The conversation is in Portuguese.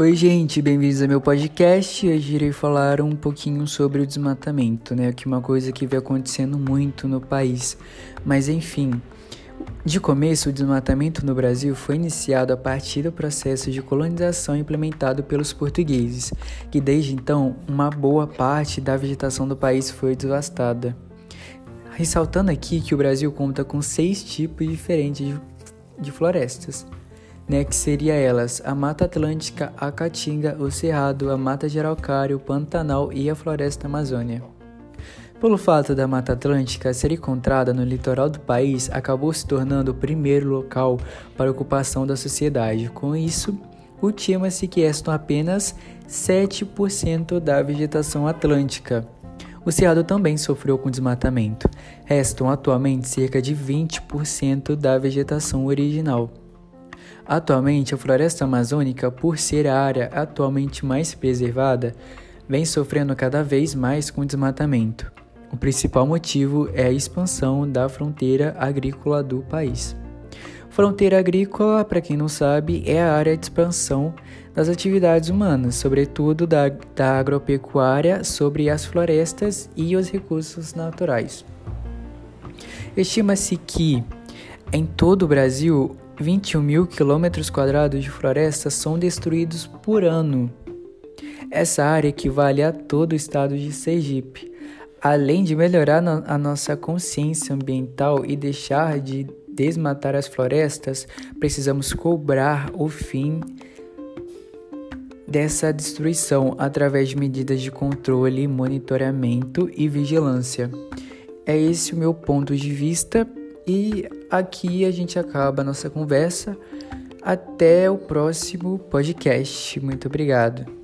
Oi, gente, bem-vindos ao meu podcast. Hoje irei falar um pouquinho sobre o desmatamento, né? Que é uma coisa que vem acontecendo muito no país. Mas enfim, de começo, o desmatamento no Brasil foi iniciado a partir do processo de colonização implementado pelos portugueses, que desde então uma boa parte da vegetação do país foi devastada. Ressaltando aqui que o Brasil conta com seis tipos diferentes de florestas né, que seria elas a Mata Atlântica, a Caatinga, o Cerrado, a Mata de Araucária, o Pantanal e a Floresta Amazônia. Pelo fato da Mata Atlântica ser encontrada no litoral do país, acabou se tornando o primeiro local para ocupação da sociedade. Com isso, ultima-se que restam apenas 7% da vegetação atlântica. O Cerrado também sofreu com desmatamento. Restam atualmente cerca de 20% da vegetação original. Atualmente, a floresta amazônica, por ser a área atualmente mais preservada, vem sofrendo cada vez mais com desmatamento. O principal motivo é a expansão da fronteira agrícola do país. Fronteira agrícola, para quem não sabe, é a área de expansão das atividades humanas, sobretudo da, da agropecuária, sobre as florestas e os recursos naturais. Estima-se que em todo o Brasil 21 mil quilômetros quadrados de floresta são destruídos por ano. Essa área equivale a todo o estado de Sergipe. Além de melhorar a nossa consciência ambiental e deixar de desmatar as florestas, precisamos cobrar o fim dessa destruição através de medidas de controle, monitoramento e vigilância. É esse o meu ponto de vista e aqui a gente acaba a nossa conversa. Até o próximo podcast. Muito obrigado.